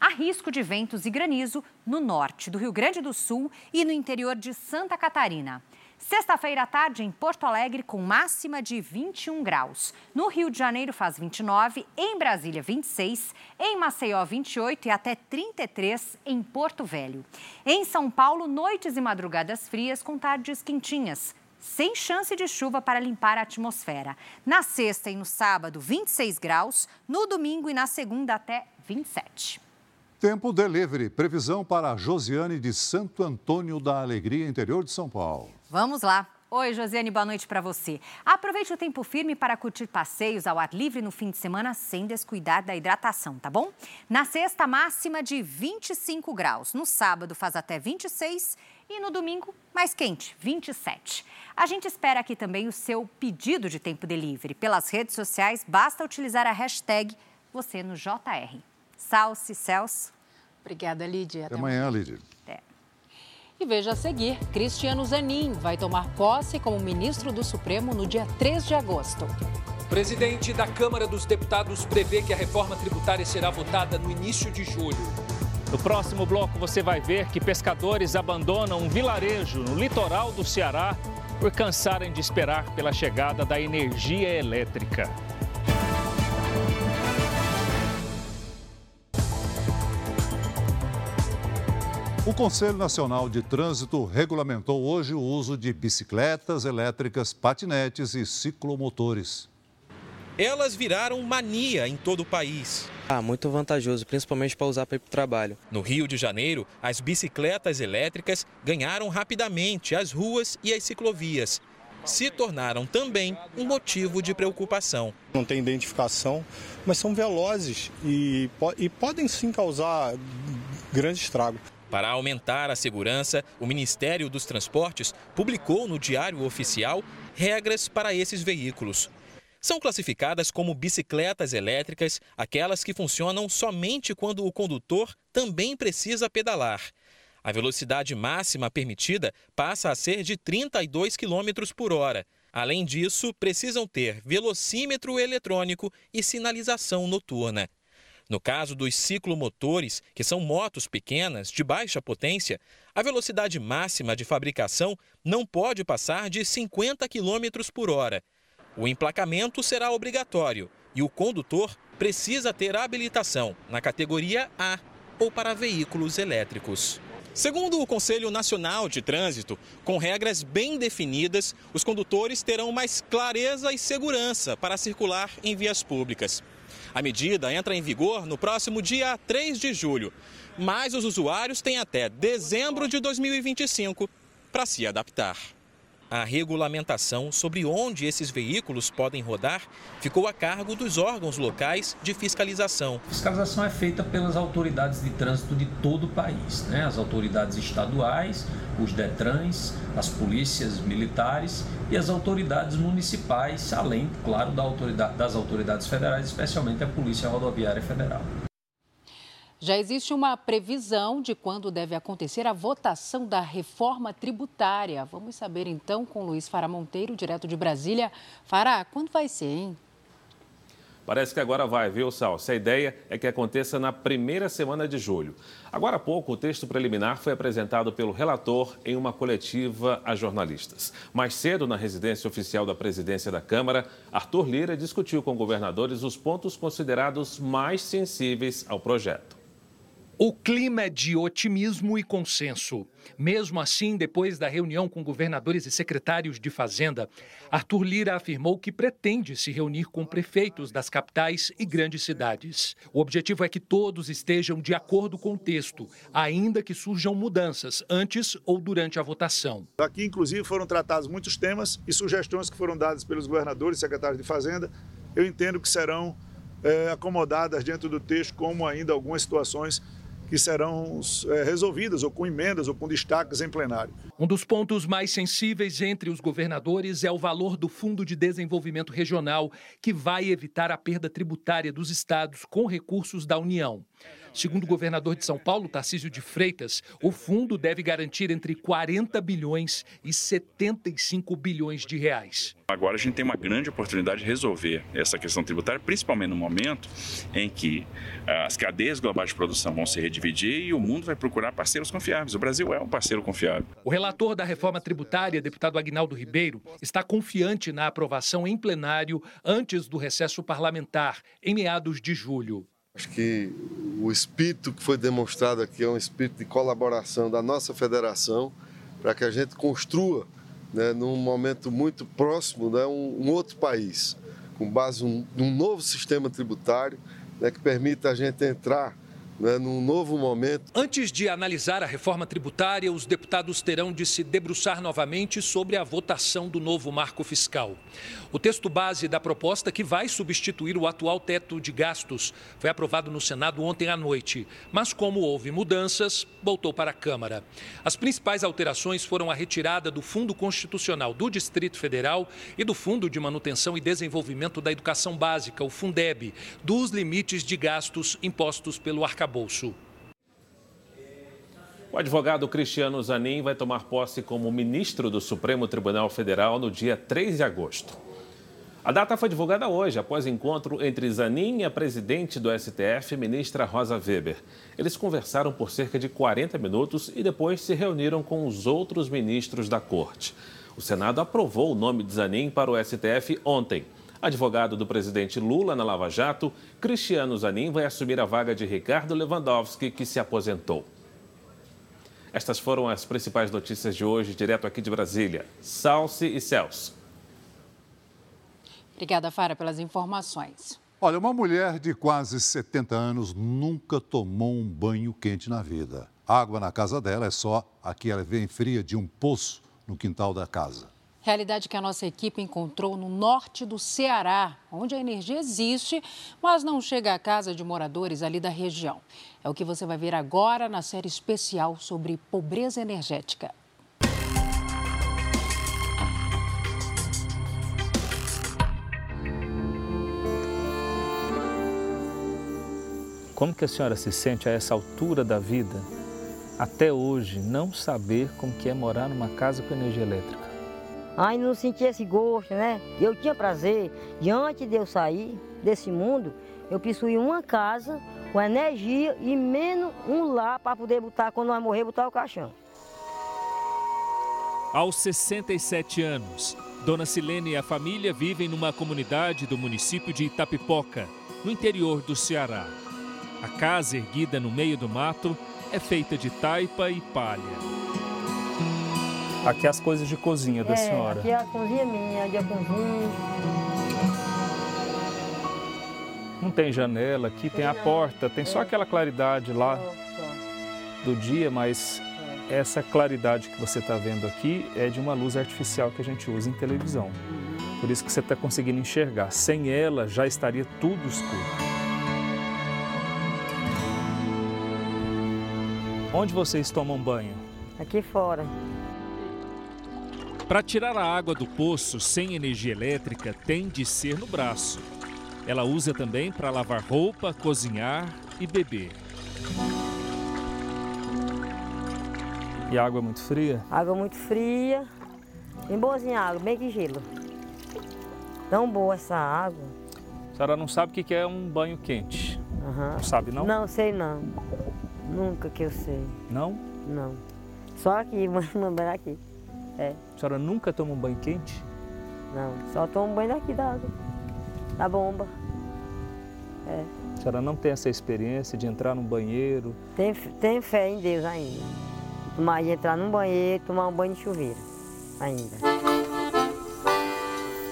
Há risco de ventos e granizo no norte do Rio Grande do Sul e no interior de Santa Catarina. Sexta-feira à tarde em Porto Alegre com máxima de 21 graus. No Rio de Janeiro faz 29, em Brasília 26, em Maceió 28 e até 33 em Porto Velho. Em São Paulo, noites e madrugadas frias com tardes quentinhas sem chance de chuva para limpar a atmosfera. Na sexta e no sábado, 26 graus. No domingo e na segunda, até 27. Tempo delivery. Previsão para Josiane de Santo Antônio da Alegria, interior de São Paulo. Vamos lá. Oi, Josiane, boa noite para você. Aproveite o tempo firme para curtir passeios ao ar livre no fim de semana sem descuidar da hidratação, tá bom? Na sexta, máxima de 25 graus. No sábado, faz até 26 e no domingo, mais quente, 27. A gente espera aqui também o seu pedido de tempo delivery. Pelas redes sociais, basta utilizar a hashtag você no JR. Salce, Celso. Obrigada, Lídia. Até, Até amanhã, Lídia. Até. E veja a seguir, Cristiano Zanin vai tomar posse como ministro do Supremo no dia 3 de agosto. O presidente da Câmara dos Deputados prevê que a reforma tributária será votada no início de julho. No próximo bloco, você vai ver que pescadores abandonam um vilarejo no litoral do Ceará por cansarem de esperar pela chegada da energia elétrica. O Conselho Nacional de Trânsito regulamentou hoje o uso de bicicletas elétricas, patinetes e ciclomotores. Elas viraram mania em todo o país. Ah, muito vantajoso, principalmente para usar para ir para o trabalho. No Rio de Janeiro, as bicicletas elétricas ganharam rapidamente as ruas e as ciclovias. Se tornaram também um motivo de preocupação. Não tem identificação, mas são velozes e, e podem sim causar grande estrago. Para aumentar a segurança, o Ministério dos Transportes publicou no Diário Oficial regras para esses veículos. São classificadas como bicicletas elétricas aquelas que funcionam somente quando o condutor também precisa pedalar. A velocidade máxima permitida passa a ser de 32 km por hora. Além disso, precisam ter velocímetro eletrônico e sinalização noturna. No caso dos ciclomotores, que são motos pequenas de baixa potência, a velocidade máxima de fabricação não pode passar de 50 km por hora. O emplacamento será obrigatório e o condutor precisa ter habilitação na categoria A ou para veículos elétricos. Segundo o Conselho Nacional de Trânsito, com regras bem definidas, os condutores terão mais clareza e segurança para circular em vias públicas. A medida entra em vigor no próximo dia 3 de julho, mas os usuários têm até dezembro de 2025 para se adaptar. A regulamentação sobre onde esses veículos podem rodar ficou a cargo dos órgãos locais de fiscalização. A fiscalização é feita pelas autoridades de trânsito de todo o país, né? as autoridades estaduais, os DETRANs, as polícias militares e as autoridades municipais, além, claro, da autoridade, das autoridades federais, especialmente a Polícia Rodoviária Federal. Já existe uma previsão de quando deve acontecer a votação da reforma tributária. Vamos saber então com Luiz Fara Monteiro, direto de Brasília. Fara, quando vai ser, hein? Parece que agora vai, viu, Salsi? A ideia é que aconteça na primeira semana de julho. Agora há pouco, o texto preliminar foi apresentado pelo relator em uma coletiva a jornalistas. Mais cedo, na residência oficial da presidência da Câmara, Arthur Lira discutiu com governadores os pontos considerados mais sensíveis ao projeto. O clima é de otimismo e consenso. Mesmo assim, depois da reunião com governadores e secretários de Fazenda, Arthur Lira afirmou que pretende se reunir com prefeitos das capitais e grandes cidades. O objetivo é que todos estejam de acordo com o texto, ainda que surjam mudanças antes ou durante a votação. Aqui, inclusive, foram tratados muitos temas e sugestões que foram dadas pelos governadores e secretários de Fazenda. Eu entendo que serão é, acomodadas dentro do texto, como ainda algumas situações que serão é, resolvidas ou com emendas ou com destaques em plenário. Um dos pontos mais sensíveis entre os governadores é o valor do Fundo de Desenvolvimento Regional, que vai evitar a perda tributária dos estados com recursos da União. Segundo o governador de São Paulo, Tarcísio de Freitas, o fundo deve garantir entre 40 bilhões e 75 bilhões de reais. Agora a gente tem uma grande oportunidade de resolver essa questão tributária, principalmente no momento em que ah, as cadeias globais de produção vão se redividir e o mundo vai procurar parceiros confiáveis. O Brasil é um parceiro confiável. O relator da reforma tributária, deputado Agnaldo Ribeiro, está confiante na aprovação em plenário antes do recesso parlamentar, em meados de julho. Acho que o espírito que foi demonstrado aqui é um espírito de colaboração da nossa federação para que a gente construa, né, num momento muito próximo, né, um, um outro país, com base num um, novo sistema tributário né, que permita a gente entrar né, num novo momento. Antes de analisar a reforma tributária, os deputados terão de se debruçar novamente sobre a votação do novo marco fiscal. O texto base da proposta, que vai substituir o atual teto de gastos, foi aprovado no Senado ontem à noite, mas como houve mudanças, voltou para a Câmara. As principais alterações foram a retirada do Fundo Constitucional do Distrito Federal e do Fundo de Manutenção e Desenvolvimento da Educação Básica, o Fundeb, dos limites de gastos impostos pelo arcabouço. O advogado Cristiano Zanin vai tomar posse como ministro do Supremo Tribunal Federal no dia 3 de agosto. A data foi divulgada hoje, após encontro entre Zanin e a presidente do STF, ministra Rosa Weber. Eles conversaram por cerca de 40 minutos e depois se reuniram com os outros ministros da corte. O Senado aprovou o nome de Zanin para o STF ontem. Advogado do presidente Lula na Lava Jato, Cristiano Zanin vai assumir a vaga de Ricardo Lewandowski, que se aposentou. Estas foram as principais notícias de hoje, direto aqui de Brasília. Salce e Celso. Obrigada, Fara, pelas informações. Olha, uma mulher de quase 70 anos nunca tomou um banho quente na vida. A água na casa dela é só a que ela vem fria de um poço no quintal da casa. Realidade que a nossa equipe encontrou no norte do Ceará, onde a energia existe, mas não chega à casa de moradores ali da região. É o que você vai ver agora na série especial sobre pobreza energética. Como que a senhora se sente a essa altura da vida, até hoje, não saber como que é morar numa casa com energia elétrica? Ai, não senti esse gosto, né? Eu tinha prazer de antes de eu sair desse mundo, eu possuí uma casa com energia e menos um lá para poder botar, quando nós morrer, botar o caixão. Aos 67 anos, Dona Silene e a família vivem numa comunidade do município de Itapipoca, no interior do Ceará. A casa, erguida no meio do mato, é feita de taipa e palha. Aqui as coisas de cozinha da é, senhora. Aqui é a cozinha minha, aqui é a cozinha. Não tem janela aqui, tem, tem a porta, tem é. só aquela claridade lá do dia, mas essa claridade que você está vendo aqui é de uma luz artificial que a gente usa em televisão. Por isso que você está conseguindo enxergar. Sem ela já estaria tudo escuro. Onde vocês tomam banho? Aqui fora. Para tirar a água do poço sem energia elétrica, tem de ser no braço. Ela usa também para lavar roupa, cozinhar e beber. E a água é muito fria? Água muito fria. Bem boazinha água, bem que gelo. Tão boa essa água. A senhora não sabe o que é um banho quente? Uhum. Não sabe, não? Não, sei não. Nunca que eu sei. Não? Não. Só aqui, mandar aqui. É. A senhora nunca toma um banho quente? Não, só tomo banho daqui da água, da bomba. É. A senhora não tem essa experiência de entrar num banheiro? Tem, tem fé em Deus ainda. Mas de entrar num banheiro, tomar um banho de chuveiro ainda.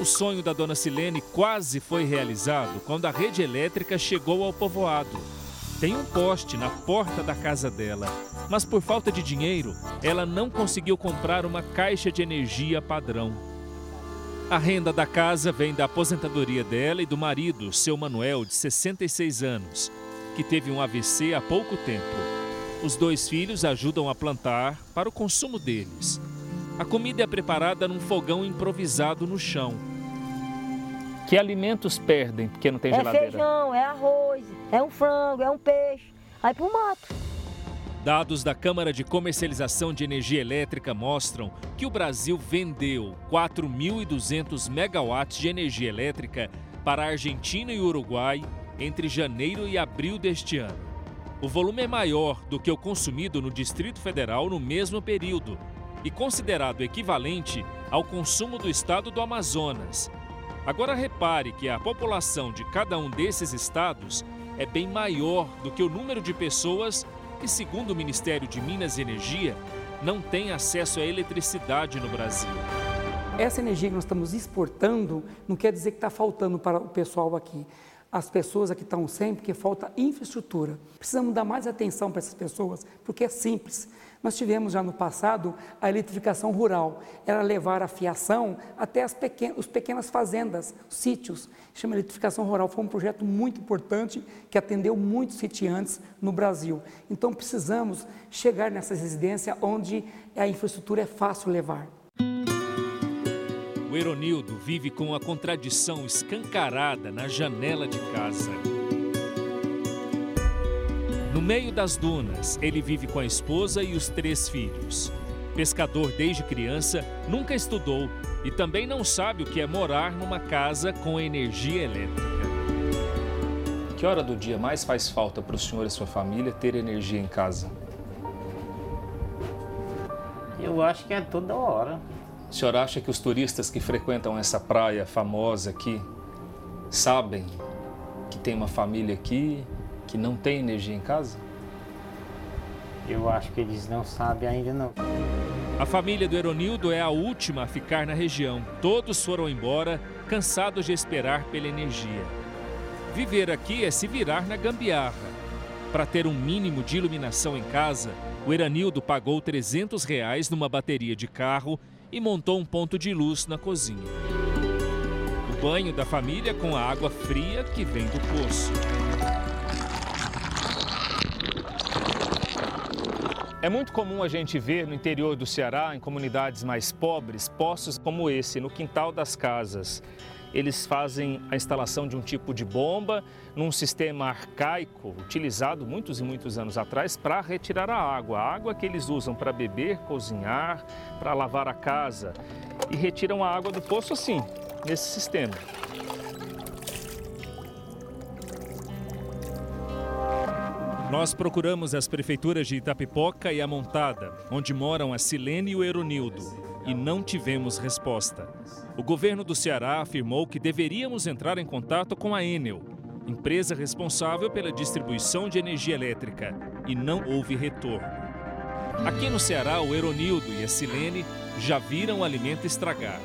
O sonho da dona Silene quase foi realizado quando a rede elétrica chegou ao povoado. Tem um poste na porta da casa dela, mas por falta de dinheiro, ela não conseguiu comprar uma caixa de energia padrão. A renda da casa vem da aposentadoria dela e do marido, seu Manuel, de 66 anos, que teve um AVC há pouco tempo. Os dois filhos ajudam a plantar para o consumo deles. A comida é preparada num fogão improvisado no chão. Que alimentos perdem porque não tem é geladeira? É feijão, é arroz, é um frango, é um peixe. Aí pro mato. Dados da Câmara de Comercialização de Energia Elétrica mostram que o Brasil vendeu 4.200 megawatts de energia elétrica para a Argentina e Uruguai entre janeiro e abril deste ano. O volume é maior do que o consumido no Distrito Federal no mesmo período e considerado equivalente ao consumo do estado do Amazonas, Agora repare que a população de cada um desses estados é bem maior do que o número de pessoas que, segundo o Ministério de Minas e Energia, não têm acesso à eletricidade no Brasil. Essa energia que nós estamos exportando não quer dizer que está faltando para o pessoal aqui. As pessoas aqui estão sem porque falta infraestrutura. Precisamos dar mais atenção para essas pessoas, porque é simples. Nós tivemos já no passado a eletrificação rural, era levar a fiação até as pequenas, pequenas fazendas, sítios. Chama eletrificação rural, foi um projeto muito importante que atendeu muitos sitiantes no Brasil. Então precisamos chegar nessas residências onde a infraestrutura é fácil levar. O Eronildo vive com a contradição escancarada na janela de casa. No meio das dunas, ele vive com a esposa e os três filhos. Pescador desde criança, nunca estudou e também não sabe o que é morar numa casa com energia elétrica. Que hora do dia mais faz falta para o senhor e sua família ter energia em casa? Eu acho que é toda hora. O senhor acha que os turistas que frequentam essa praia famosa aqui sabem que tem uma família aqui que não tem energia em casa? Eu acho que eles não sabem ainda não. A família do Eronildo é a última a ficar na região. Todos foram embora, cansados de esperar pela energia. Viver aqui é se virar na gambiarra. Para ter um mínimo de iluminação em casa, o Eranildo pagou 300 reais numa bateria de carro e montou um ponto de luz na cozinha. O banho da família com a água fria que vem do poço. É muito comum a gente ver no interior do Ceará, em comunidades mais pobres, poços como esse, no quintal das casas. Eles fazem a instalação de um tipo de bomba num sistema arcaico, utilizado muitos e muitos anos atrás, para retirar a água. A água que eles usam para beber, cozinhar, para lavar a casa. E retiram a água do poço assim, nesse sistema. Nós procuramos as prefeituras de Itapipoca e Amontada, onde moram a Silene e o Eronildo, e não tivemos resposta. O governo do Ceará afirmou que deveríamos entrar em contato com a Enel, empresa responsável pela distribuição de energia elétrica, e não houve retorno. Aqui no Ceará, o Eronildo e a Silene já viram o alimento estragar.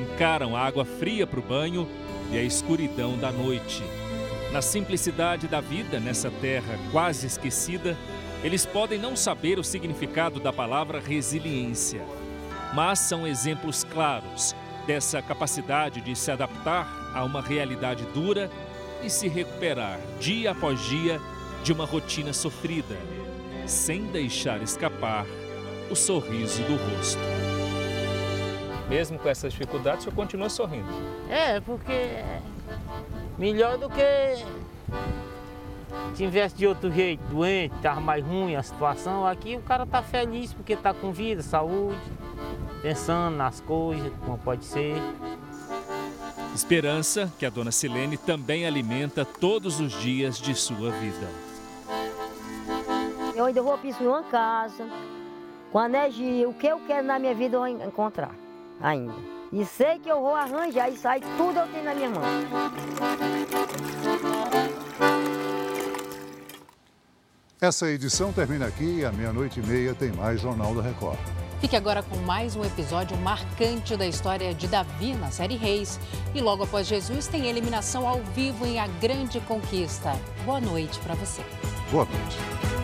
Encaram a água fria para o banho e a escuridão da noite. Na simplicidade da vida nessa terra quase esquecida, eles podem não saber o significado da palavra resiliência, mas são exemplos claros dessa capacidade de se adaptar a uma realidade dura e se recuperar dia após dia de uma rotina sofrida, sem deixar escapar o sorriso do rosto. Mesmo com essas dificuldades, o senhor continua sorrindo? É, porque Melhor do que tivesse de outro jeito, doente, estava mais ruim a situação. Aqui o cara tá feliz porque tá com vida, saúde, pensando nas coisas, como pode ser. Esperança que a dona Silene também alimenta todos os dias de sua vida. Eu ainda vou pisar uma casa, com energia, o que eu quero na minha vida eu vou encontrar ainda. E sei que eu vou arranjar isso aí, tudo eu tenho na minha mão. Essa edição termina aqui e à meia-noite e meia tem mais Jornal da Record. Fique agora com mais um episódio marcante da história de Davi na série Reis. E logo após Jesus tem eliminação ao vivo em A Grande Conquista. Boa noite para você. Boa noite.